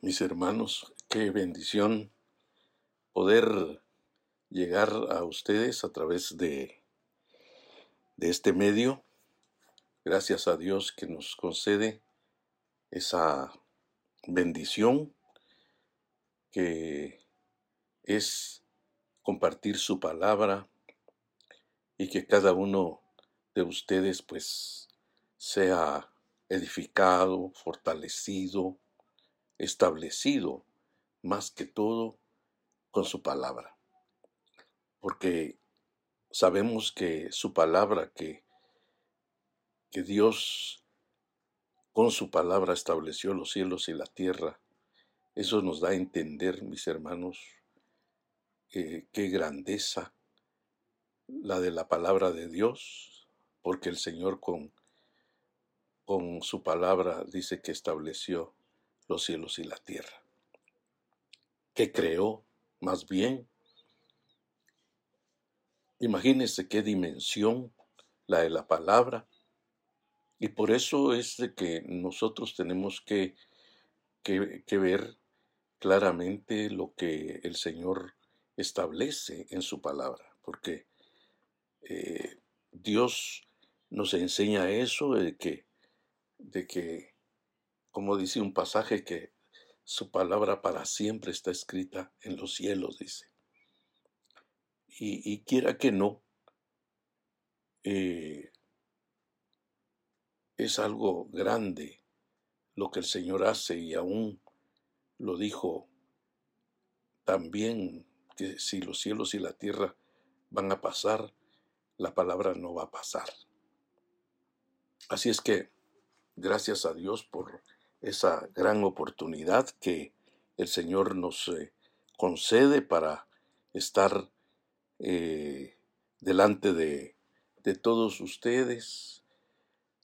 Mis hermanos, qué bendición poder llegar a ustedes a través de, de este medio. Gracias a Dios que nos concede esa bendición que es compartir su palabra y que cada uno de ustedes pues sea edificado, fortalecido, establecido más que todo con su palabra. Porque sabemos que su palabra, que, que Dios con su palabra estableció los cielos y la tierra, eso nos da a entender, mis hermanos, qué grandeza la de la palabra de Dios, porque el Señor con, con su palabra dice que estableció los cielos y la tierra, que creó más bien. Imagínense qué dimensión la de la palabra. Y por eso es de que nosotros tenemos que, que, ver claramente lo que el Señor establece en su palabra, porque eh, Dios nos enseña eso de que, de que como dice un pasaje que su palabra para siempre está escrita en los cielos, dice. Y, quiera que no, eh, es algo grande lo que el Señor hace y aún lo dijo también que si los cielos y la tierra van a pasar, la palabra no va a pasar. Así es que gracias a Dios por esa gran oportunidad que el Señor nos eh, concede para estar eh, delante de, todos ustedes,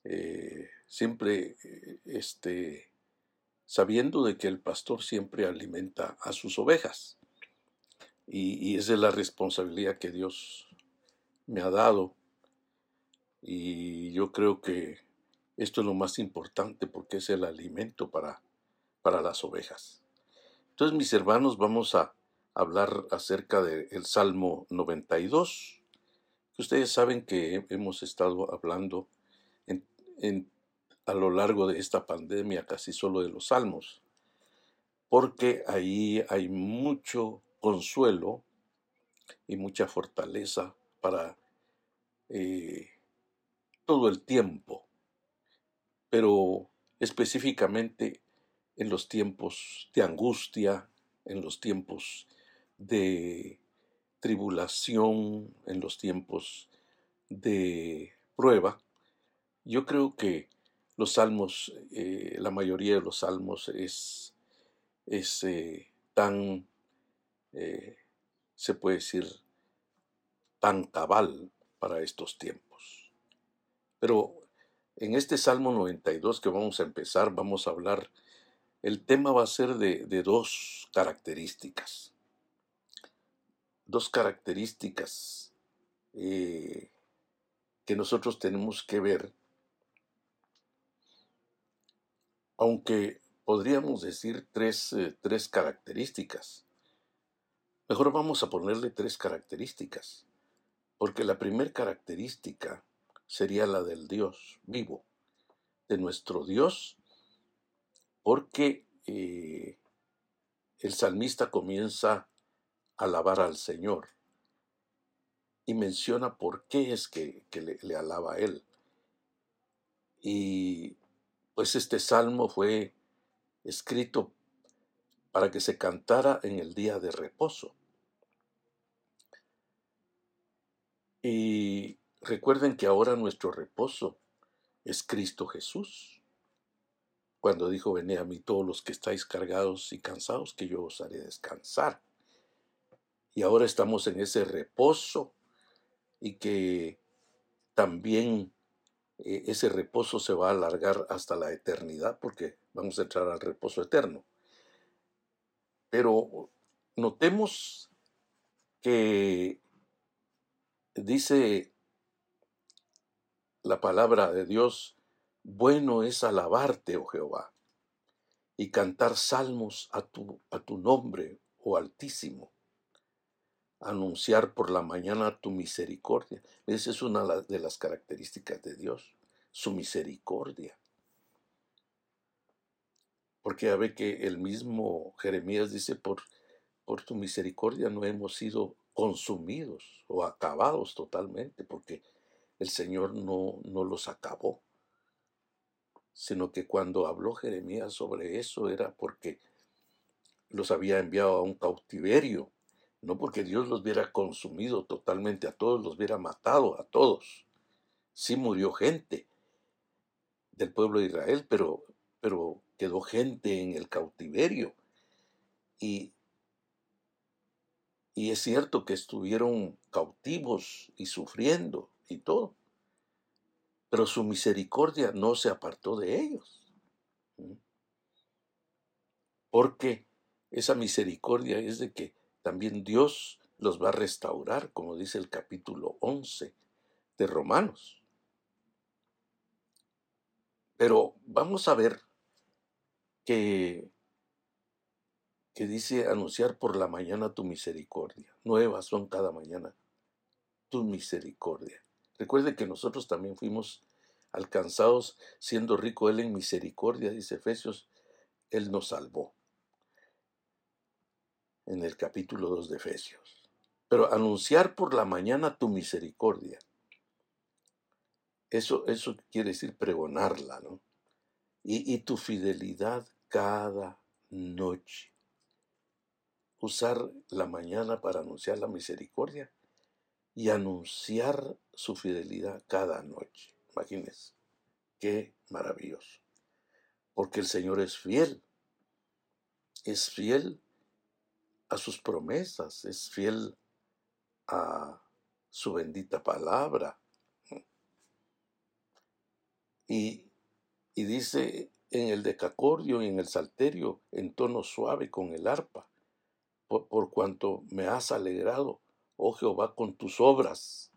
eh, siempre este, sabiendo de que el pastor siempre alimenta a sus ovejas. Y, y esa es la responsabilidad que Dios me ha dado. Y yo creo que esto es lo más importante porque es el alimento para, para las ovejas. Entonces, mis hermanos, vamos a hablar acerca del Salmo 92. Ustedes saben que hemos estado hablando a lo largo de esta pandemia casi solo de los salmos, porque ahí hay mucho consuelo y mucha fortaleza para eh, todo el tiempo pero específicamente en los tiempos de angustia, en los tiempos de tribulación, en los tiempos de prueba, yo creo que los salmos, eh, la mayoría de los salmos es, es eh, tan, eh, se puede decir, tan cabal para estos tiempos. Pero en este Salmo 92 que vamos a empezar, vamos a hablar, el tema va a ser de, dos características. Dos características eh, que nosotros tenemos que ver, aunque podríamos decir tres, eh, tres características. Mejor vamos a ponerle tres características, porque la primera característica sería la del Dios vivo, de nuestro Dios, porque eh, el salmista comienza a alabar al Señor y menciona por qué es que, le, le alaba a Él. Y pues este salmo fue escrito para que se cantara en el día de reposo. Y Recuerden que ahora nuestro reposo es Cristo Jesús. Cuando dijo, venid a mí todos los que estáis cargados y cansados, que yo os haré descansar. Y ahora estamos en ese reposo y que también eh, ese reposo se va a alargar hasta la eternidad porque vamos a entrar al reposo eterno. Pero notemos que dice la palabra de Dios, bueno es alabarte, oh Jehová, y cantar salmos a tu, a tu nombre, oh Altísimo. Anunciar por la mañana tu misericordia. Esa es una de las características de Dios, su misericordia. Porque ya ve que el mismo Jeremías dice, por, por tu misericordia no hemos sido consumidos o acabados totalmente, porque el Señor no, no los acabó, sino que cuando habló Jeremías sobre eso era porque los había enviado a un cautiverio, no porque Dios los hubiera consumido totalmente a todos, los hubiera matado a todos. Sí murió gente del pueblo de Israel, pero, pero quedó gente en el cautiverio. Y, y es cierto que estuvieron cautivos y sufriendo, y todo. Pero su misericordia no se apartó de ellos. Porque esa misericordia es de que también Dios los va a restaurar, como dice el capítulo 11 de Romanos. Pero vamos a ver que, que dice anunciar por la mañana tu misericordia. Nuevas son cada mañana tu misericordia. Recuerde que nosotros también fuimos alcanzados siendo rico Él en misericordia, dice Efesios, Él nos salvó. En el capítulo 2 de Efesios. Pero anunciar por la mañana tu misericordia. Eso, eso quiere decir pregonarla, ¿no? Y, y tu fidelidad cada noche. Usar la mañana para anunciar la misericordia y anunciar su fidelidad cada noche. Imagínense, qué maravilloso. Porque el Señor es fiel. Es fiel a sus promesas, es fiel a su bendita palabra. Y, y dice en el decacordio y en el salterio, en tono suave con el arpa, por cuanto me has alegrado oh Jehová, con tus obras.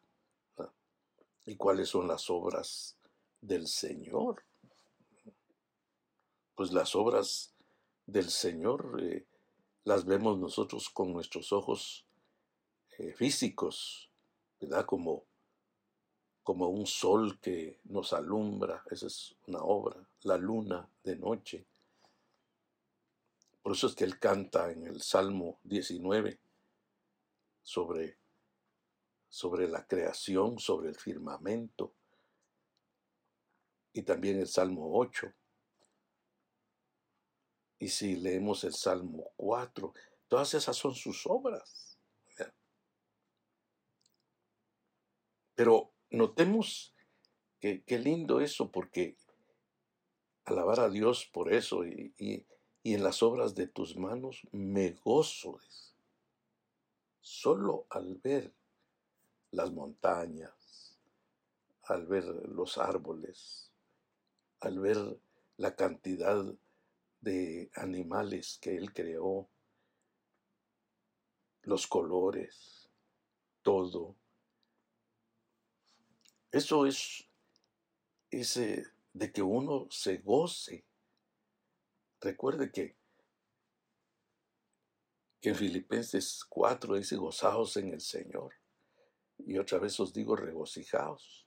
¿Y cuáles son las obras del Señor? Pues las obras del Señor eh, las vemos nosotros con nuestros ojos eh, físicos, ¿verdad? Como, como un sol que nos alumbra, esa es una obra, la luna de noche. Por eso es que él canta en el Salmo 19, sobre, sobre la creación, sobre el firmamento. Y también el Salmo 8. Y si leemos el Salmo 4, todas esas son sus obras. Pero notemos que qué lindo eso, porque alabar a Dios por eso y, y, y, en las obras de tus manos me gozo. Solo al ver las montañas, al ver los árboles, al ver la cantidad de animales que él creó, los colores, todo. Eso es ese de que uno se goce. Recuerde que en Filipenses 4 dice, gozaos en el Señor. Y otra vez os digo, regocijaos.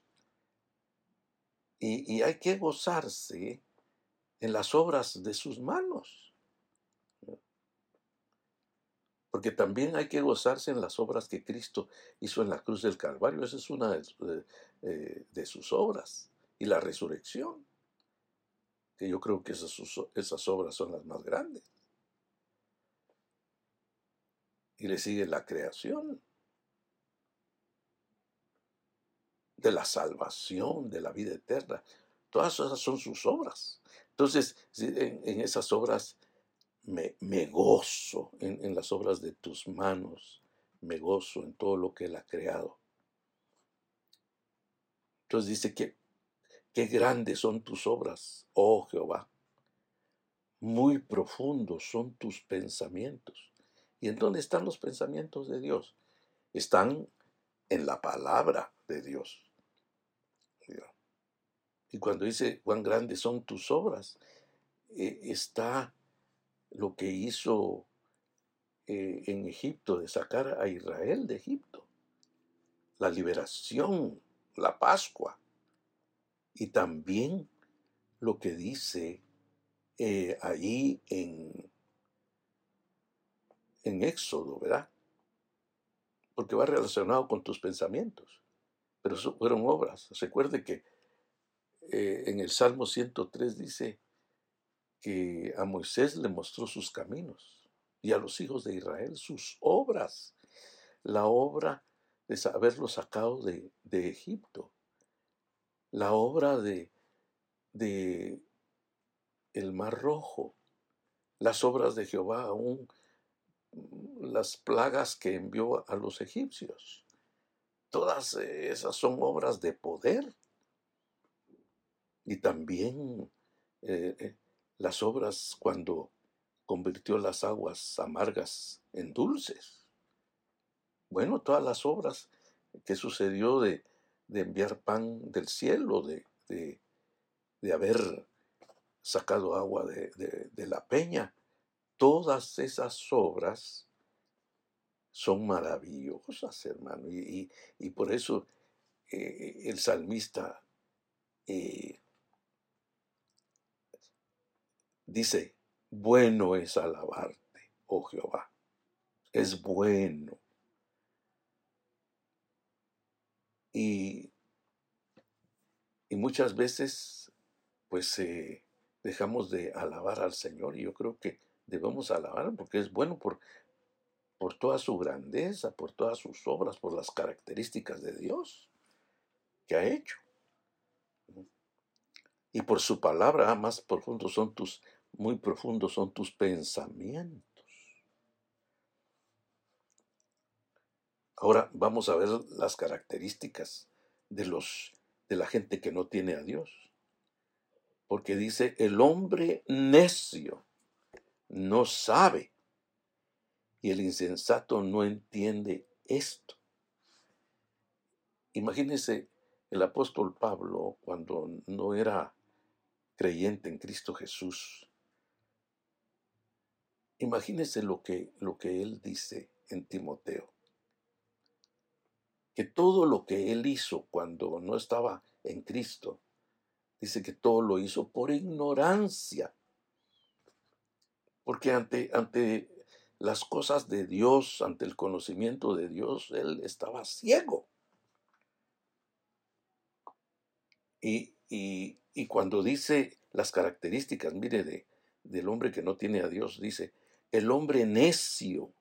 Y, hay que gozarse en las obras de sus manos. Porque también hay que gozarse en las obras que Cristo hizo en la cruz del Calvario. Esa es una de, eh, sus obras. Y la resurrección. Que yo creo que esas, esas obras son las más grandes. y le sigue la creación de la salvación, de la vida eterna. Todas esas son sus obras. Entonces, en, esas obras me, gozo, en, en, las obras de tus manos, me gozo en todo lo que Él ha creado. Entonces dice que, qué grandes son tus obras, oh Jehová. Muy profundos son tus pensamientos. ¿Y en dónde están los pensamientos de Dios? Están en la palabra de Dios. Y cuando dice cuán grandes son tus obras, eh, está lo que hizo eh, en Egipto, de sacar a Israel de Egipto, la liberación, la Pascua, y también lo que dice eh, allí en, en Éxodo, ¿verdad? Porque va relacionado con tus pensamientos, pero fueron obras. Recuerde que eh, en el Salmo 103 dice que a Moisés le mostró sus caminos y a los hijos de Israel sus obras, la obra de haberlos sacado de, Egipto, la obra de, de el Mar Rojo, las obras de Jehová, aún las plagas que envió a los egipcios. Todas esas son obras de poder. Y también eh, eh, las obras cuando convirtió las aguas amargas en dulces. Bueno, todas las obras que sucedió de, enviar pan del cielo, de, de haber sacado agua de, la peña. Todas esas obras son maravillosas, hermano. Y, por eso eh, el salmista dice, bueno es alabarte, oh Jehová. Es bueno. Y, y muchas veces, pues, eh, dejamos de alabar al Señor y yo creo que debemos alabar porque es bueno por, por toda su grandeza, por todas sus obras, por las características de Dios que ha hecho. Y por su palabra, ah, más profundos son tus, muy profundos son tus pensamientos. Ahora vamos a ver las características de los de la gente que no tiene a Dios porque dice, el hombre necio no sabe y el insensato no entiende esto. Imagínese el apóstol Pablo cuando no era creyente en Cristo Jesús. Imagínese lo que, lo que él dice en Timoteo. Que todo lo que él hizo cuando no estaba en Cristo, dice que todo lo hizo por ignorancia. Porque ante, ante las cosas de Dios, ante el conocimiento de Dios, él estaba ciego. Y, cuando dice las características, mire, de, del hombre que no tiene a Dios, dice, el hombre necio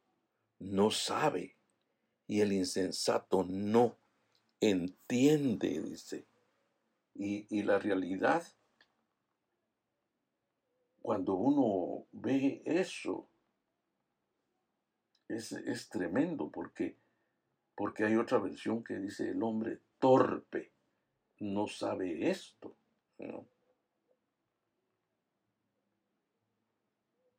no sabe y el insensato no entiende, dice. Y, la realidad, cuando uno ve eso, es, tremendo porque, porque hay otra versión que dice el hombre torpe no sabe esto.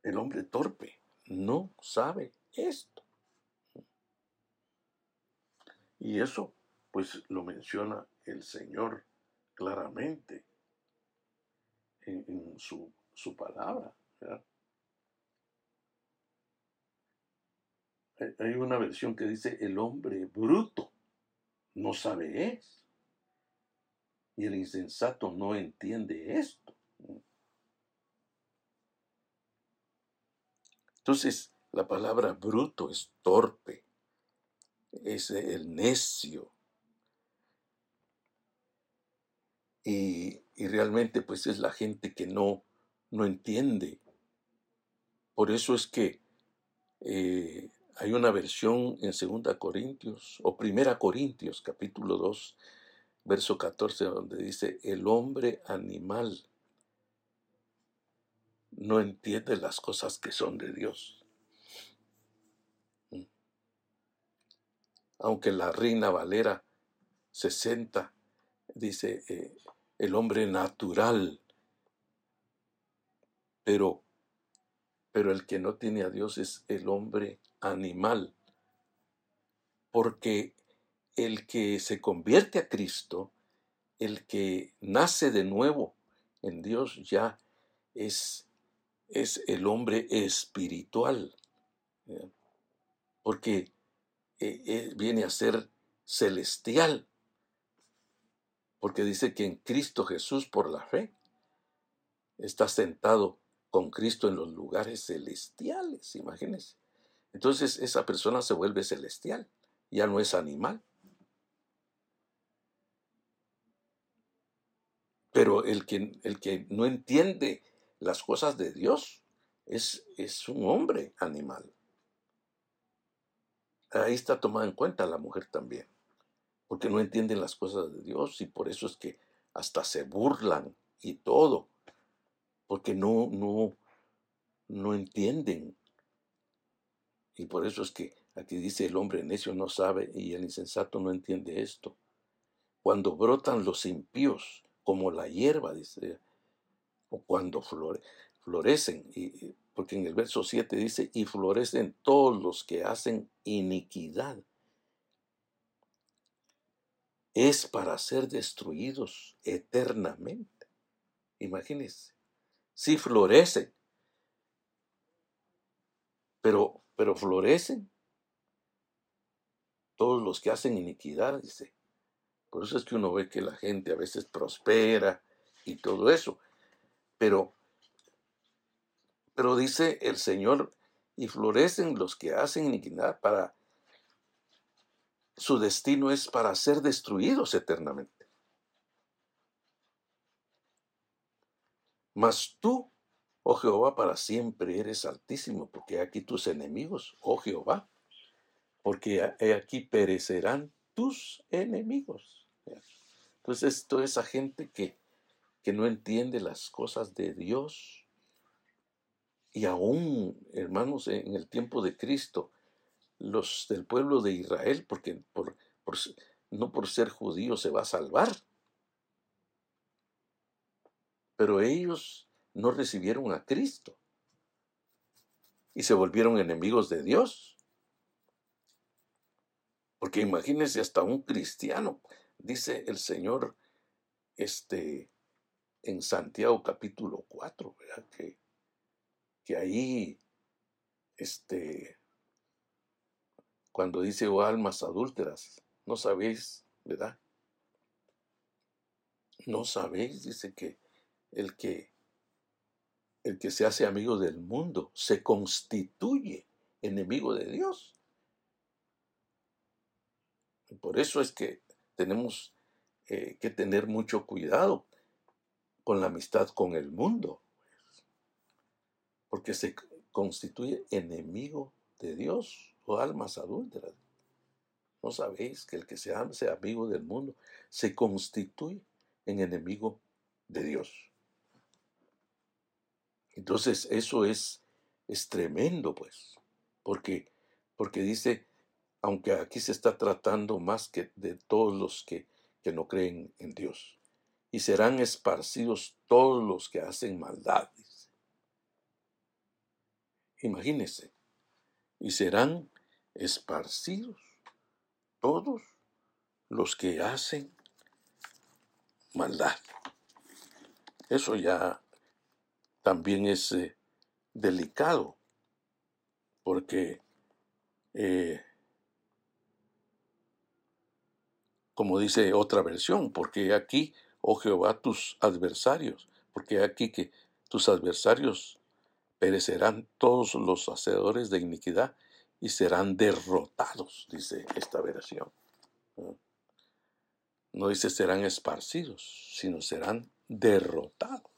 El hombre torpe no sabe esto. Y eso pues lo menciona el Señor claramente en, su, palabra. Hay una versión que dice el hombre bruto no sabe es y el insensato no entiende esto. Entonces, la palabra bruto es torpe, es el necio, Y, realmente pues es la gente que no, no entiende. Por eso es que eh, hay una versión en 2 Corintios o 1 Corintios capítulo 2 verso 14 donde dice el hombre animal no entiende las cosas que son de Dios. Mm. Aunque la reina Valera 60 dice, eh, el hombre natural. Pero, pero el que no tiene a Dios es el hombre animal. Porque el que se convierte a Cristo, el que nace de nuevo en Dios ya es es el hombre espiritual, porque eh, eh, viene a ser celestial, porque dice que en Cristo Jesús por la fe está sentado con Cristo en los lugares celestiales, imagínense. Entonces esa persona se vuelve celestial, ya no es animal. Pero el que, el que no entiende las cosas de Dios es, es un hombre animal. Ahí está tomada en cuenta la mujer también, porque no entienden las cosas de Dios y por eso es que hasta se burlan y todo, porque no, no, no entienden. Y por eso es que aquí dice el hombre necio no sabe y el insensato no entiende esto. Cuando brotan los impíos como la hierba, dice, o cuando florecen, y, porque en el verso 7 dice, y florecen todos los que hacen iniquidad. Es para ser destruidos eternamente. Imagínense, si florecen, pero, pero florecen todos los que hacen iniquidad, dice. Por eso es que uno ve que la gente a veces prospera y todo eso. Pero, pero dice el Señor, y florecen los que hacen iniquidad para... Su destino es para ser destruidos eternamente. Mas tú, oh Jehová, para siempre eres altísimo, porque aquí tus enemigos, oh Jehová, porque aquí perecerán tus enemigos. Entonces, toda esa gente que que no entiende las cosas de Dios. Y aún, hermanos, en el tiempo de Cristo, los del pueblo de Israel, porque por, no por ser judío se va a salvar, pero ellos no recibieron a Cristo y se volvieron enemigos de Dios. Porque imagínense hasta un cristiano, dice el Señor, este, en Santiago capítulo 4, ¿verdad? Que, que ahí, este, cuando dice, oh almas adúlteras, no sabéis, ¿verdad? No sabéis, dice que el que el que se hace amigo del mundo se constituye enemigo de Dios. Y por eso es que tenemos eh, que tener mucho cuidado con la amistad con el mundo, porque se constituye enemigo de Dios o almas adúlteras. ¿No sabéis que el que se hace amigo del mundo se constituye en enemigo de Dios? Entonces eso es, es tremendo, pues, porque, porque dice, aunque aquí se está tratando más que de todos los que, que no creen en Dios y serán esparcidos todos los que hacen maldades. Imagínense, y serán esparcidos todos los que hacen maldad. Eso ya también es eh, delicado, porque eh, como dice otra versión, porque aquí oh Jehová, tus adversarios, porque aquí que tus adversarios perecerán todos los hacedores de iniquidad y serán derrotados, dice esta versión. No dice serán esparcidos, sino serán derrotados.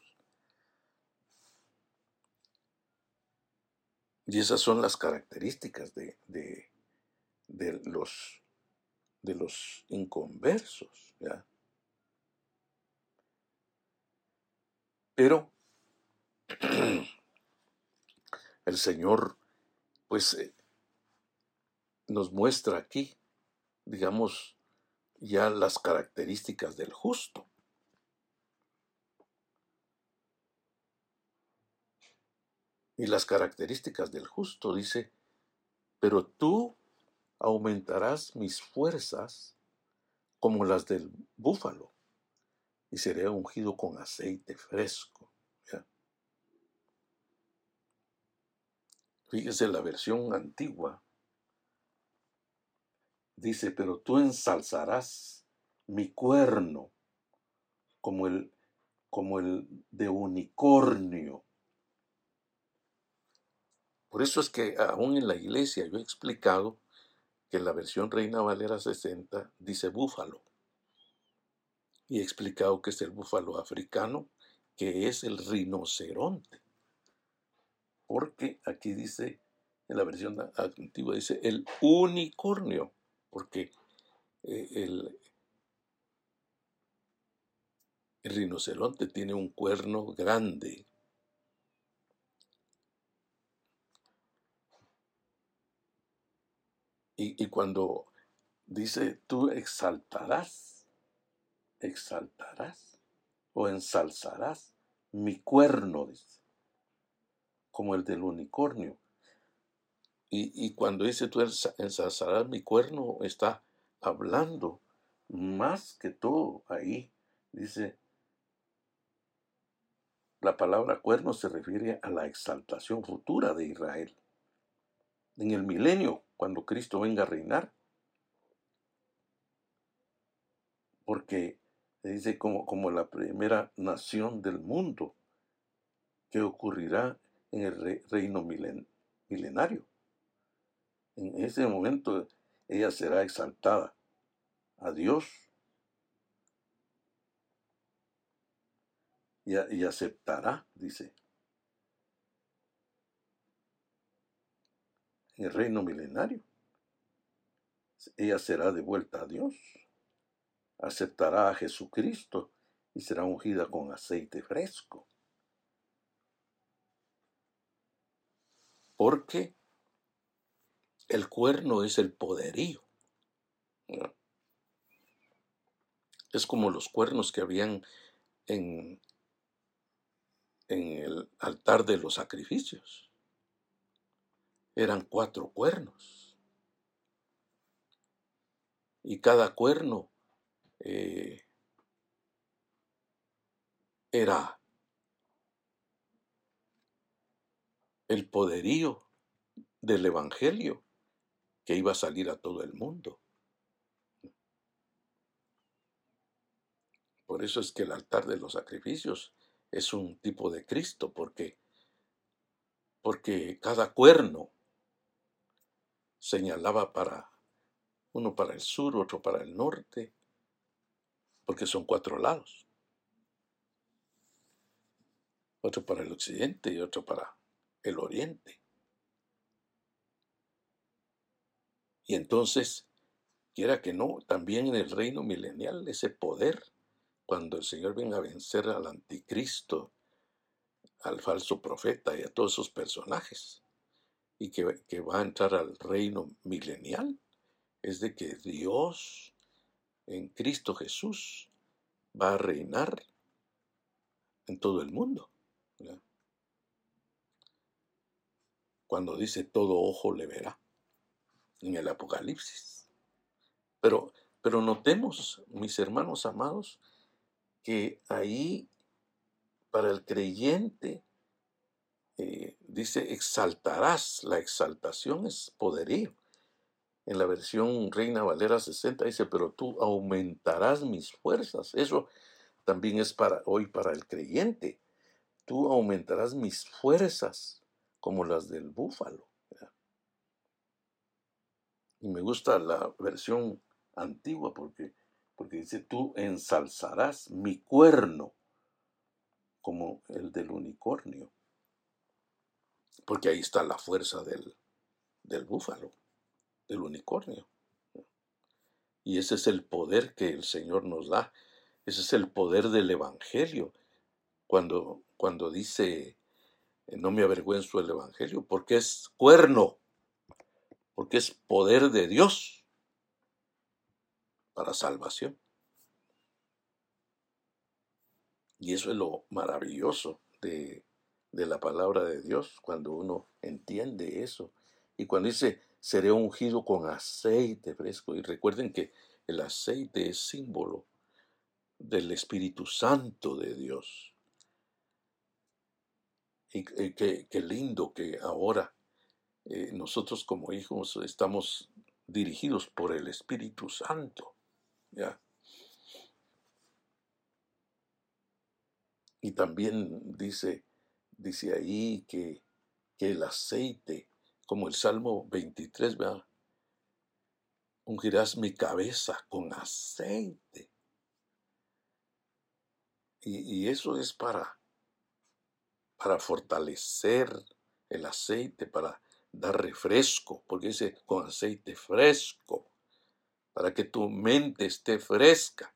Y esas son las características de, de, los, de los inconversos. ¿ya? Pero el Señor, pues, eh, nos muestra aquí, digamos, ya las características del justo. Y las características del justo dice, pero tú aumentarás mis fuerzas como las del búfalo y seré ungido con aceite fresco. Fíjese la versión antigua. Dice, pero tú ensalzarás mi cuerno como el, como el de unicornio. Por eso es que aún en la iglesia yo he explicado que en la versión Reina Valera 60 dice búfalo. Y he explicado que es el búfalo africano, que es el rinoceronte. Porque aquí dice, en la versión antigua dice el unicornio, porque eh, el, el rinoceronte tiene un cuerno grande. Y, cuando dice, tú exaltarás, exaltarás o ensalzarás mi cuerno, dice, como el del unicornio. Y, y, cuando dice tú ensalzarás mi cuerno, está hablando más que todo ahí. Dice, la palabra cuerno se refiere a la exaltación futura de Israel. En el milenio, cuando Cristo venga a reinar, porque dice como, como la primera nación del mundo, que ocurrirá en el reino milenario. En ese momento ella será exaltada a Dios y, aceptará, dice. el reino milenario. Ella será devuelta a Dios, aceptará a Jesucristo y será ungida con aceite fresco. Porque el cuerno es el poderío. Es como los cuernos que habían en, en el altar de los sacrificios. Eran cuatro cuernos. Y cada cuerno eh, era el poderío del Evangelio que iba a salir a todo el mundo. Por eso es que el altar de los sacrificios es un tipo de Cristo, porque, porque cada cuerno señalaba para uno para el sur, otro para el norte, porque son cuatro lados. Otro para el occidente y otro para el oriente. Y entonces, quiera que no, también en el reino milenial ese poder cuando el Señor venga a vencer al anticristo, al falso profeta y a todos esos personajes, y que, va a entrar al reino milenial, es de que Dios en Cristo Jesús va a reinar en todo el mundo. Cuando dice todo ojo le verá en el Apocalipsis. Pero, pero notemos, mis hermanos amados, que ahí para el creyente eh, dice exaltarás, la exaltación es poderío. En la versión Reina Valera 60 dice, pero tú aumentarás mis fuerzas. Eso también es para hoy para el creyente. Tú aumentarás mis fuerzas como las del búfalo. Y me gusta la versión antigua porque porque dice, tú ensalzarás mi cuerno como el del unicornio, porque ahí está la fuerza del, del búfalo, del unicornio. Y ese es el poder que el Señor nos da, ese es el poder del Evangelio, cuando, cuando dice, no me avergüenzo del Evangelio, porque es cuerno, porque es poder de Dios para salvación. Y eso es lo maravilloso de, de la palabra de Dios, cuando uno entiende eso. Y cuando dice, seré ungido con aceite fresco. Y recuerden que el aceite es símbolo del Espíritu Santo de Dios. Y, qué, qué, lindo que ahora eh, nosotros como hijos estamos dirigidos por el Espíritu Santo. ¿ya? Y también dice, dice ahí que, que el aceite, como el Salmo 23, ¿verdad? ungirás mi cabeza con aceite. Y, y, eso es para, para fortalecer el aceite, para dar refresco, porque dice con aceite fresco, para que tu mente esté fresca.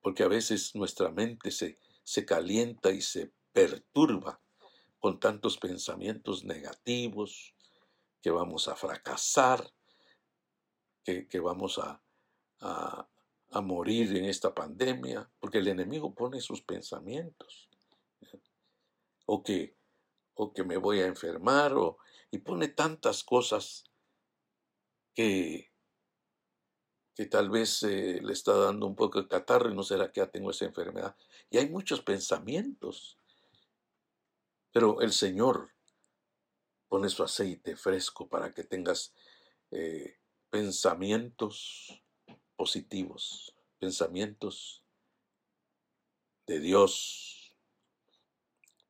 Porque a veces nuestra mente se, se calienta y se perturba con tantos pensamientos negativos, que vamos a fracasar, que, vamos a, morir en esta pandemia, porque el enemigo pone sus pensamientos. O que o que me voy a enfermar, o, y pone tantas cosas que, que tal vez eh, le está dando un poco de catarro y no será que ya tengo esa enfermedad. Y hay muchos pensamientos, pero el Señor pone su aceite fresco para que tengas eh, pensamientos positivos, pensamientos de Dios,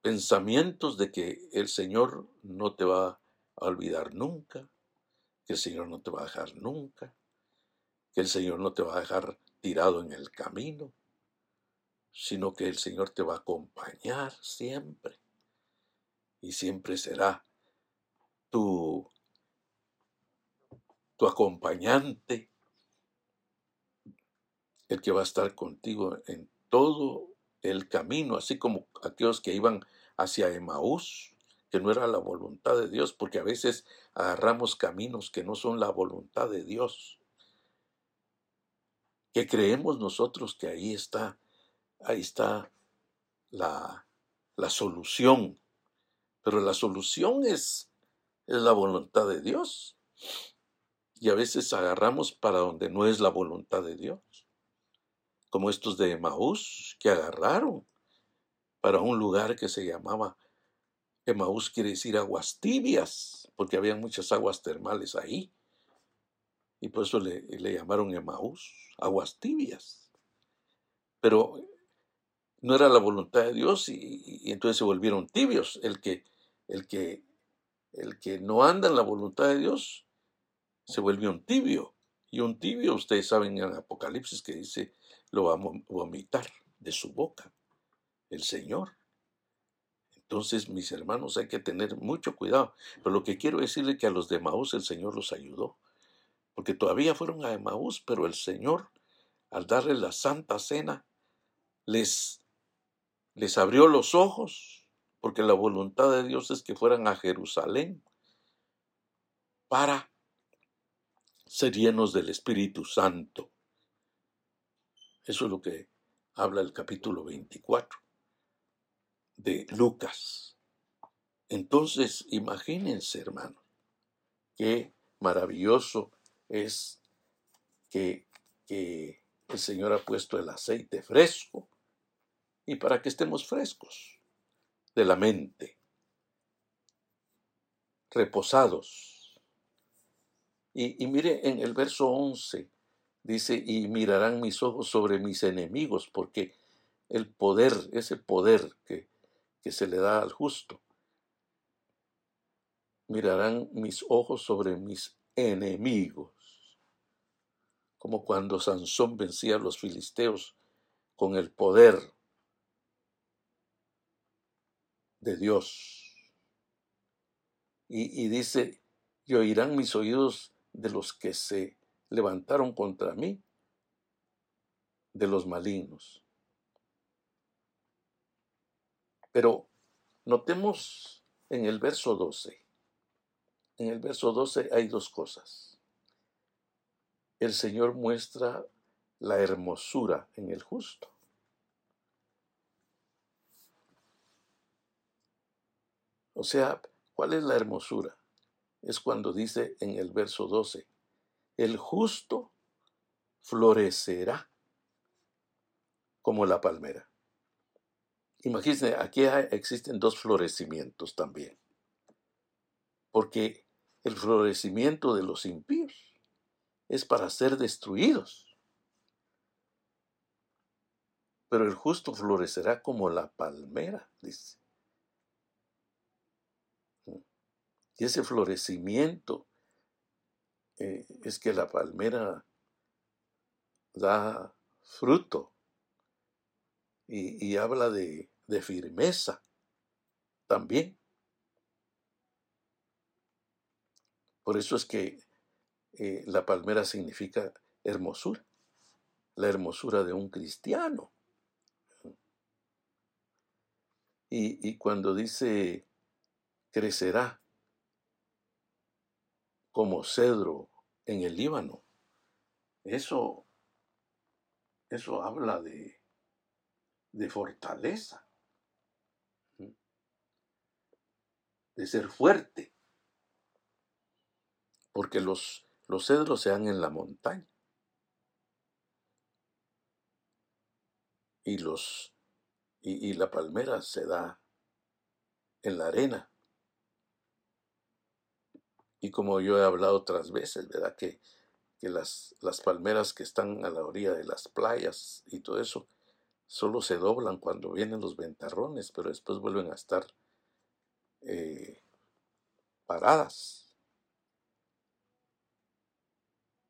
pensamientos de que el Señor no te va a olvidar nunca, que el Señor no te va a dejar nunca, que el Señor no te va a dejar tirado en el camino, sino que el Señor te va a acompañar siempre y siempre será tu, tu acompañante, el que va a estar contigo en todo el camino, así como aquellos que iban hacia Emaús, que no era la voluntad de Dios, porque a veces agarramos caminos que no son la voluntad de Dios, que creemos nosotros que ahí está, ahí está la, la solución, pero la solución es, es la voluntad de Dios. Y a veces agarramos para donde no es la voluntad de Dios como estos de Emaús, que agarraron para un lugar que se llamaba, Emaús quiere decir aguas tibias, porque había muchas aguas termales ahí. Y por eso le, llamaron Emaús, aguas tibias. Pero no era la voluntad de Dios y, entonces se volvieron tibios. El que, el, que, el que no anda en la voluntad de Dios se vuelve un tibio. Y un tibio, ustedes saben en Apocalipsis que dice lo va a vomitar de su boca el Señor. Entonces, mis hermanos, hay que tener mucho cuidado. Pero lo que quiero decirle es que a los de Maús el Señor los ayudó. Porque todavía fueron a Emaús, pero el Señor, al darles la santa cena, les, les abrió los ojos, porque la voluntad de Dios es que fueran a Jerusalén para ser llenos del Espíritu Santo. Eso es lo que habla el capítulo 24 de Lucas. Entonces, imagínense, hermano, qué maravilloso es que, que el Señor ha puesto el aceite fresco y para que estemos frescos de la mente, reposados. Y, mire en el verso 11, Dice, y mirarán mis ojos sobre mis enemigos, porque el poder, ese poder que, que se le da al justo, mirarán mis ojos sobre mis enemigos, como cuando Sansón vencía a los filisteos con el poder de Dios. Y, dice, y oirán mis oídos de los que se levantaron contra mí de los malignos. Pero notemos en el verso 12, en el verso 12 hay dos cosas. El Señor muestra la hermosura en el justo. O sea, ¿cuál es la hermosura? Es cuando dice en el verso 12, el justo florecerá como la palmera. imagínense, aquí existen dos florecimientos también. Porque el florecimiento de los impíos es para ser destruidos. Pero el justo florecerá como la palmera, dice. Y ese florecimiento eh, es que la palmera da fruto y, habla de, firmeza también. Por eso es que eh, la palmera significa hermosura, la hermosura de un cristiano. y cuando dice crecerá, como cedro en el Líbano. Eso, eso habla de, de fortaleza, de ser fuerte, porque los, los cedros se dan en la montaña y, los, y la palmera se da en la arena. Y como yo he hablado otras veces, ¿verdad? Que, que las, las palmeras que están a la orilla de las playas y todo eso, solo se doblan cuando vienen los ventarrones, pero después vuelven a estar eh, paradas.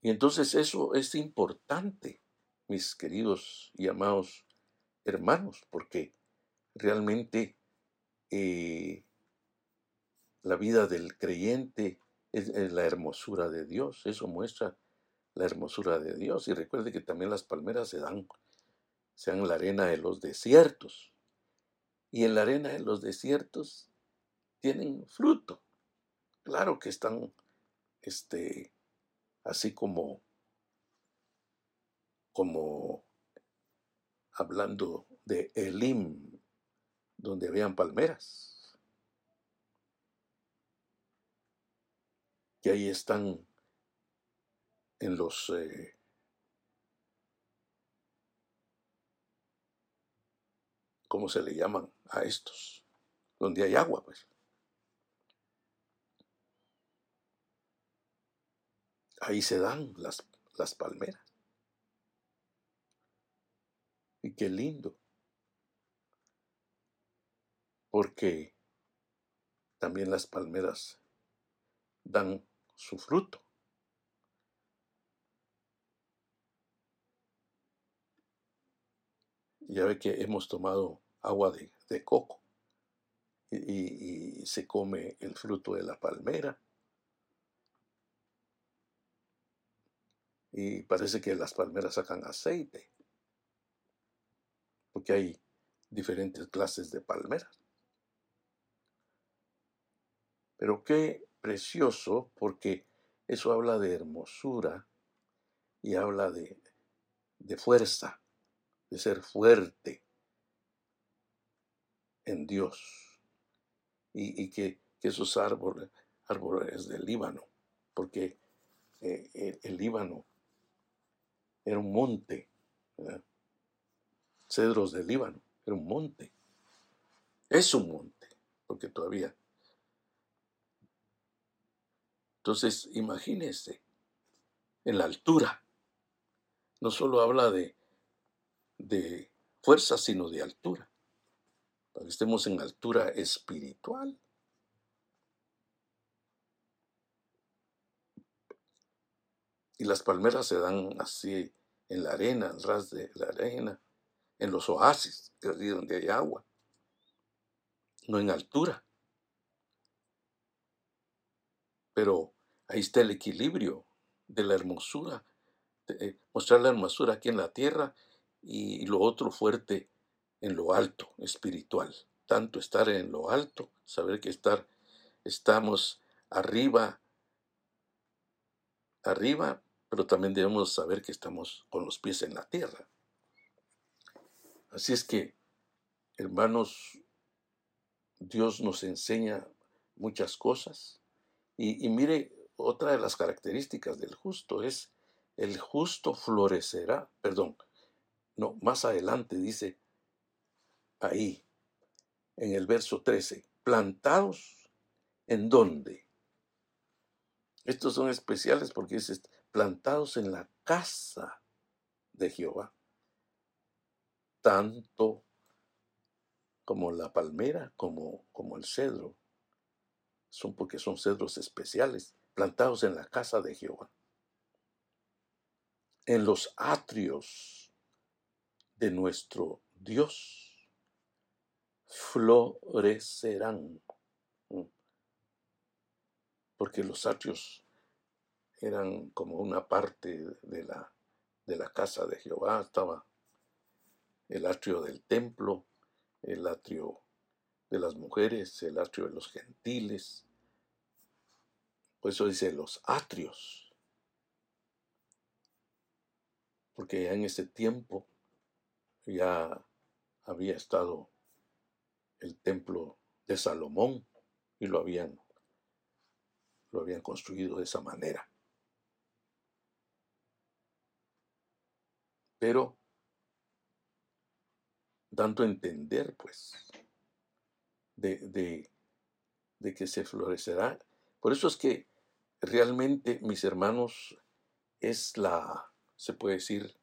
Y entonces eso es importante, mis queridos y amados hermanos, porque realmente eh, la vida del creyente es, la hermosura de Dios. Eso muestra la hermosura de Dios. Y recuerde que también las palmeras se dan, se dan en la arena de los desiertos. Y en la arena de los desiertos tienen fruto. Claro que están este, así como, como hablando de Elim, donde habían palmeras. Que ahí están en los eh, ¿cómo se le llaman a estos? Donde hay agua, pues. Ahí se dan las, las palmeras. Y qué lindo. Porque también las palmeras dan su fruto. Ya ve que hemos tomado agua de, coco y, se come el fruto de la palmera. Y parece que las palmeras sacan aceite, porque hay diferentes clases de palmeras. Pero qué precioso porque eso habla de hermosura y habla de, fuerza, de ser fuerte en Dios. Y, que, esos árboles, árboles del Líbano, porque eh, el, Líbano era un monte, cedros del Líbano, era un monte. Es un monte, porque todavía Entonces, imagínense, en la altura. No solo habla de, de fuerza, sino de altura. Para que estemos en altura espiritual. Y las palmeras se dan así en la arena, al ras de la arena, en los oasis, es donde hay agua, no en altura. Pero ahí está el equilibrio de la hermosura, eh, mostrar la hermosura aquí en la tierra y lo otro fuerte en lo alto, espiritual. Tanto estar en lo alto, saber que estar, estamos arriba, arriba, pero también debemos saber que estamos con los pies en la tierra. Así es que, hermanos, Dios nos enseña muchas cosas y, mire, otra de las características del justo es el justo florecerá, perdón, no, más adelante dice ahí, en el verso 13, plantados en dónde? Estos son especiales porque dice plantados en la casa de Jehová. Tanto como la palmera como, como el cedro. Son porque son cedros especiales, plantados en la casa de Jehová. En los atrios de nuestro Dios florecerán. Mm. Porque los atrios eran como una parte de la, de la casa de Jehová. Estaba el atrio del templo, el atrio de las mujeres, el atrio de los gentiles. Por eso dice los atrios. Porque ya en ese tiempo ya había estado el templo de Salomón y lo habían, lo habían construido de esa manera. Pero dando a entender, pues, de, de que se florecerá. Por eso es que realmente, mis hermanos, es la, se puede decir,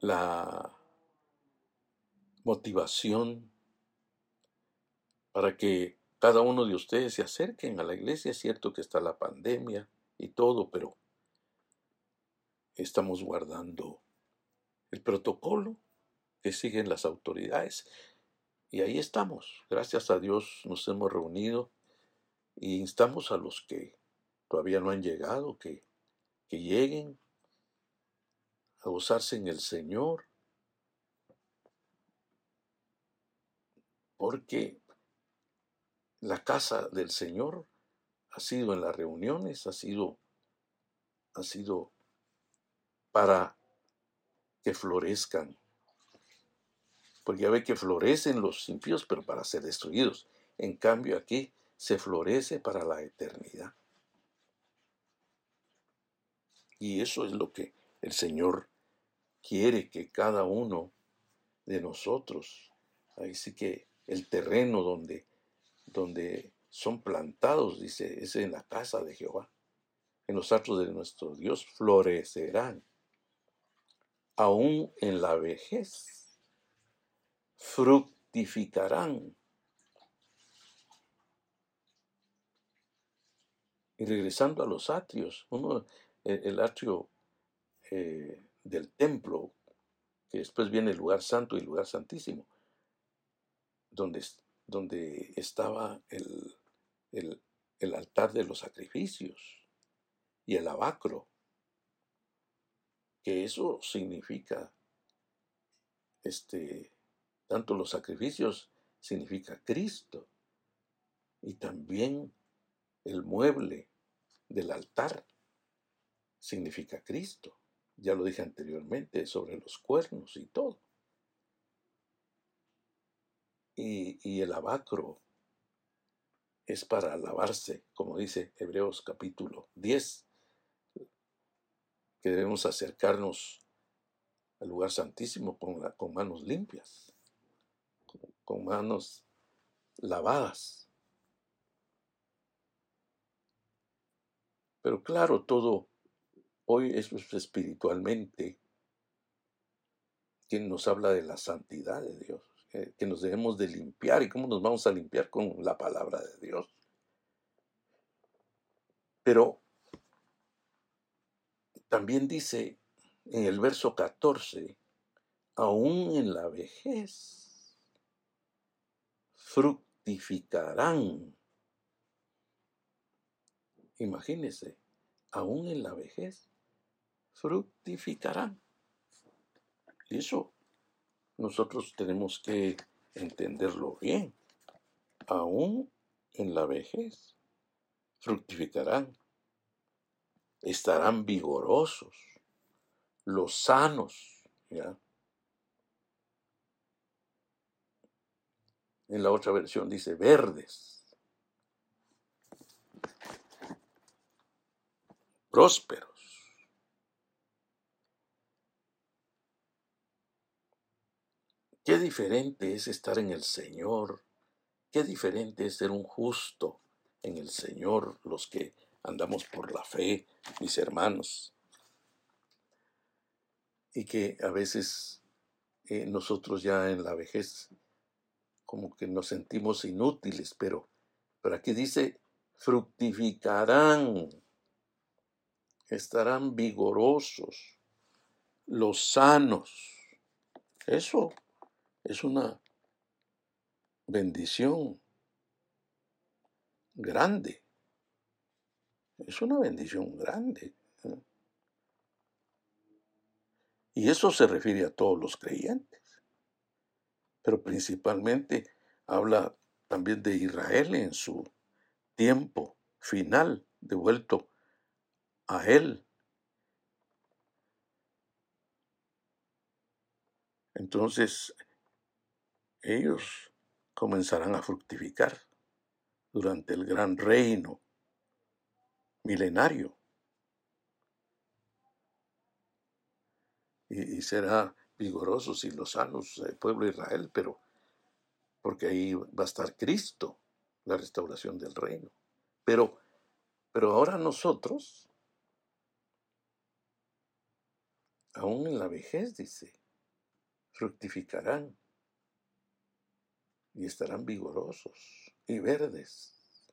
la motivación para que cada uno de ustedes se acerquen a la iglesia. Es cierto que está la pandemia y todo, pero estamos guardando el protocolo que siguen las autoridades. Y ahí estamos. Gracias a Dios nos hemos reunido y instamos a los que todavía no han llegado, que, que lleguen a gozarse en el Señor, porque la casa del Señor ha sido en las reuniones, ha sido, ha sido para que florezcan. Porque ya ve que florecen los impíos, pero para ser destruidos. En cambio aquí se florece para la eternidad. Y eso es lo que el Señor quiere que cada uno de nosotros, ahí sí que el terreno donde, donde son plantados, dice, es en la casa de Jehová. En los actos de nuestro Dios florecerán aún en la vejez, fructificarán. Y regresando a los atrios, uno, el, atrio eh, del templo, que después viene el lugar santo y el lugar santísimo, donde, donde estaba el, el, el altar de los sacrificios y el abacro que eso significa, este, tanto los sacrificios significa Cristo y también el mueble del altar significa Cristo. Ya lo dije anteriormente sobre los cuernos y todo. Y, el abacro es para alabarse, como dice Hebreos capítulo 10, que debemos acercarnos al lugar santísimo con manos limpias, con, manos lavadas. Pero claro, todo hoy es espiritualmente quien nos habla de la santidad de Dios, que nos debemos de limpiar y cómo nos vamos a limpiar con la palabra de Dios. Pero también dice en el verso 14, aún en la vejez fructificarán. Imagínese, aún en la vejez fructificarán. Y eso nosotros tenemos que entenderlo bien. Aún en la vejez fructificarán estarán vigorosos, los sanos, ¿ya? En la otra versión dice verdes, prósperos. Qué diferente es estar en el Señor. Qué diferente es ser un justo en el Señor, los que andamos por la fe, mis hermanos. Y que a veces eh, nosotros ya en la vejez como que nos sentimos inútiles, pero, pero aquí dice, fructificarán, estarán vigorosos, los sanos. Eso es una bendición grande. Es una bendición grande. ¿eh? Y eso se refiere a todos los creyentes. Pero principalmente habla también de Israel en su tiempo final, devuelto a Él. Entonces, ellos comenzarán a fructificar durante el gran reino milenario. Y, será vigoroso y los sanos el pueblo de Israel, pero porque ahí va a estar Cristo, la restauración del reino. Pero, pero ahora nosotros, aún en la vejez, dice, fructificarán y estarán vigorosos y verdes.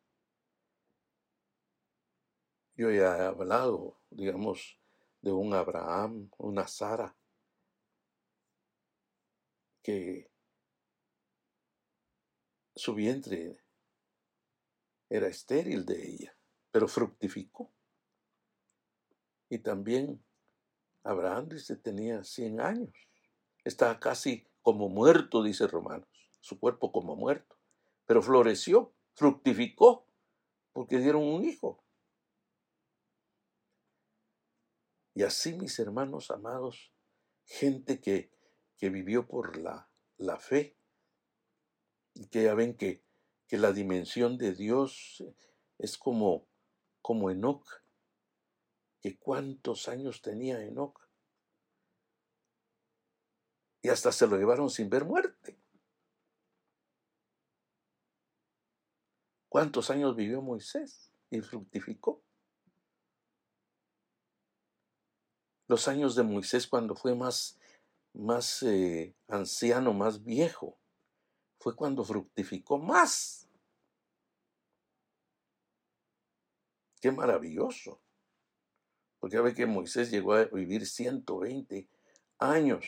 Yo ya he hablado, digamos, de un Abraham, una Sara, que su vientre era estéril de ella, pero fructificó. Y también Abraham tenía 100 años. Estaba casi como muerto, dice Romanos, su cuerpo como muerto, pero floreció, fructificó, porque dieron un hijo. Y así, mis hermanos amados, gente que, que vivió por la, la fe, y que ya ven que, que la dimensión de Dios es como, como Enoch, que cuántos años tenía Enoch. Y hasta se lo llevaron sin ver muerte. ¿Cuántos años vivió Moisés y fructificó? los años de Moisés cuando fue más, más eh, anciano, más viejo, fue cuando fructificó más. Qué maravilloso. Porque ve que Moisés llegó a vivir 120 años.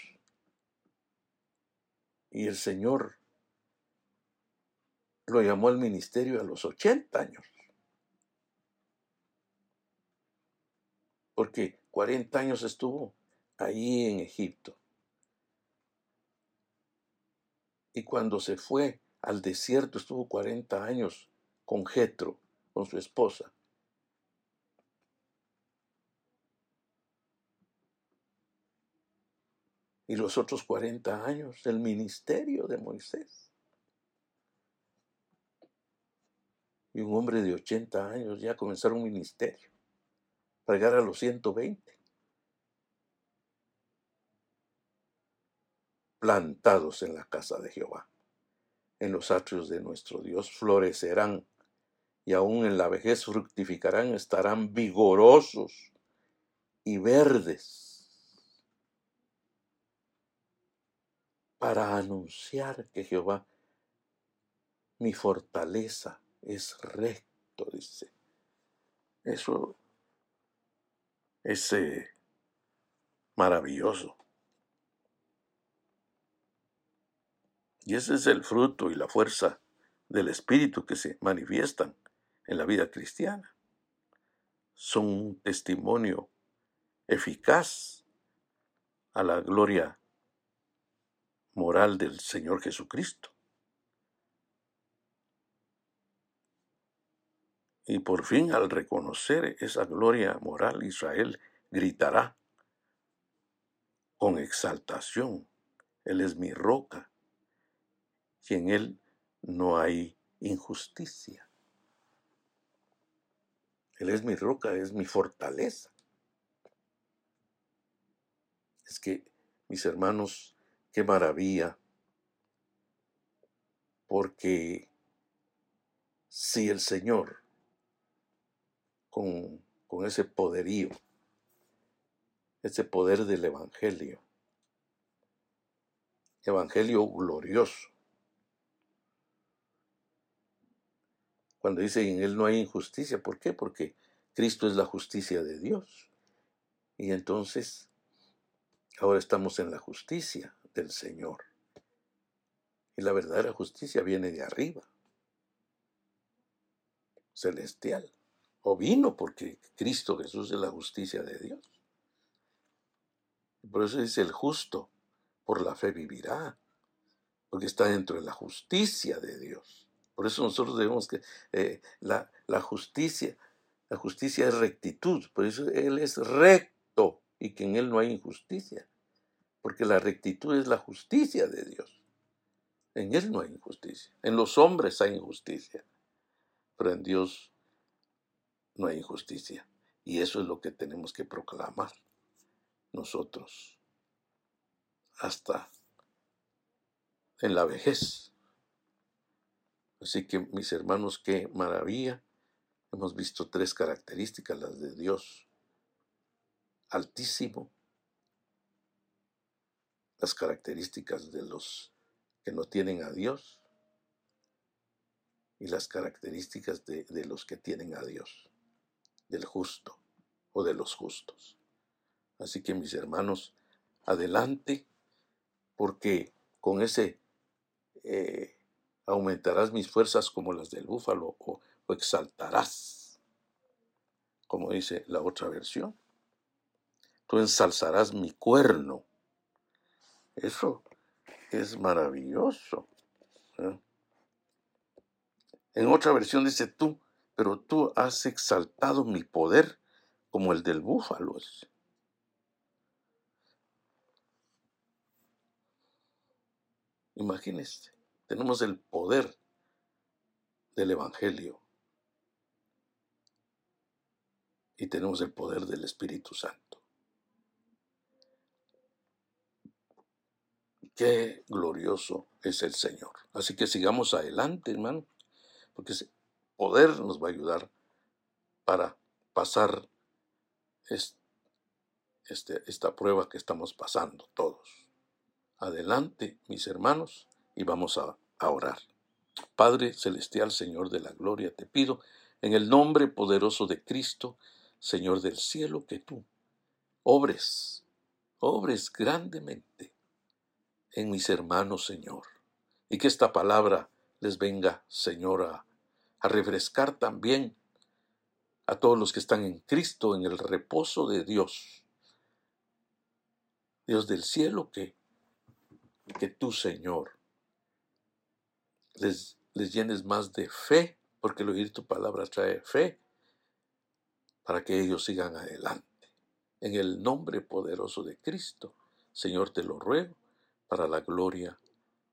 Y el Señor lo llamó al ministerio a los 80 años. Porque 40 años estuvo ahí en Egipto. Y cuando se fue al desierto estuvo 40 años con Jetro, con su esposa. Y los otros 40 años del ministerio de Moisés. Y un hombre de 80 años ya comenzar un ministerio llegar a los 120. Plantados en la casa de Jehová, en los atrios de nuestro Dios, florecerán y aún en la vejez fructificarán, estarán vigorosos y verdes para anunciar que Jehová, mi fortaleza, es recto, dice. Eso es maravilloso. Y ese es el fruto y la fuerza del Espíritu que se manifiestan en la vida cristiana. Son un testimonio eficaz a la gloria moral del Señor Jesucristo. Y por fin al reconocer esa gloria moral, Israel gritará con exaltación, Él es mi roca y en Él no hay injusticia. Él es mi roca, es mi fortaleza. Es que, mis hermanos, qué maravilla Porque si el Señor, con, con ese poderío, ese poder del Evangelio, Evangelio glorioso, cuando dice en Él no hay injusticia, ¿por qué? Porque Cristo es la justicia de Dios. Y entonces, ahora estamos en la justicia del Señor. Y la verdadera justicia viene de arriba, celestial. O vino porque Cristo Jesús es la justicia de Dios. Por eso dice el justo, por la fe vivirá, porque está dentro de la justicia de Dios. Por eso nosotros debemos que eh, la, la justicia, la justicia es rectitud, por eso Él es recto y que en Él no hay injusticia, porque la rectitud es la justicia de Dios. En Él no hay injusticia. En los hombres hay injusticia. Pero en Dios no hay injusticia. Y eso es lo que tenemos que proclamar nosotros hasta en la vejez. Así que mis hermanos, qué maravilla. Hemos visto tres características, las de Dios altísimo, las características de los que no tienen a Dios y las características de, los que tienen a Dios, del justo o de los justos. Así que mis hermanos, adelante, porque con ese eh, aumentarás mis fuerzas como las del búfalo o exaltarás, como dice la otra versión. Tú ensalzarás mi cuerno. Eso es maravilloso. ¿eh? En otra versión dice tú, pero tú has exaltado mi poder como el del búfalo. Imagínense, tenemos el poder del Evangelio y tenemos el poder del Espíritu Santo. Qué glorioso es el Señor. Así que sigamos adelante, hermano, porque ese poder nos va a ayudar para pasar este, esta prueba que estamos pasando todos. Adelante, mis hermanos, y vamos a, a orar. Padre Celestial, Señor de la Gloria, te pido, en el nombre poderoso de Cristo, Señor del cielo, que tú obres, obres grandemente en mis hermanos, Señor. Y que esta palabra les venga, Señor, a, refrescar también a todos los que están en Cristo, en el reposo de Dios. Dios del cielo, que, que tú, Señor, les, les llenes más de fe, porque el oír tu palabra trae fe, para que ellos sigan adelante. En el nombre poderoso de Cristo, Señor, te lo ruego para la gloria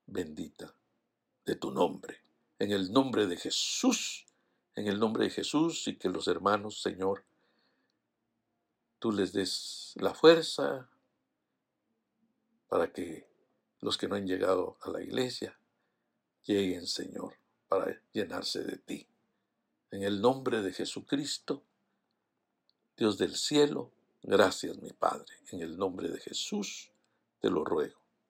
bendita de tu nombre. En el nombre de Jesús, en el nombre de Jesús y que los hermanos, Señor, tú les des la fuerza para que los que no han llegado a la iglesia lleguen, Señor, para llenarse de ti. En el nombre de Jesucristo, Dios del cielo, gracias mi Padre. En el nombre de Jesús te lo ruego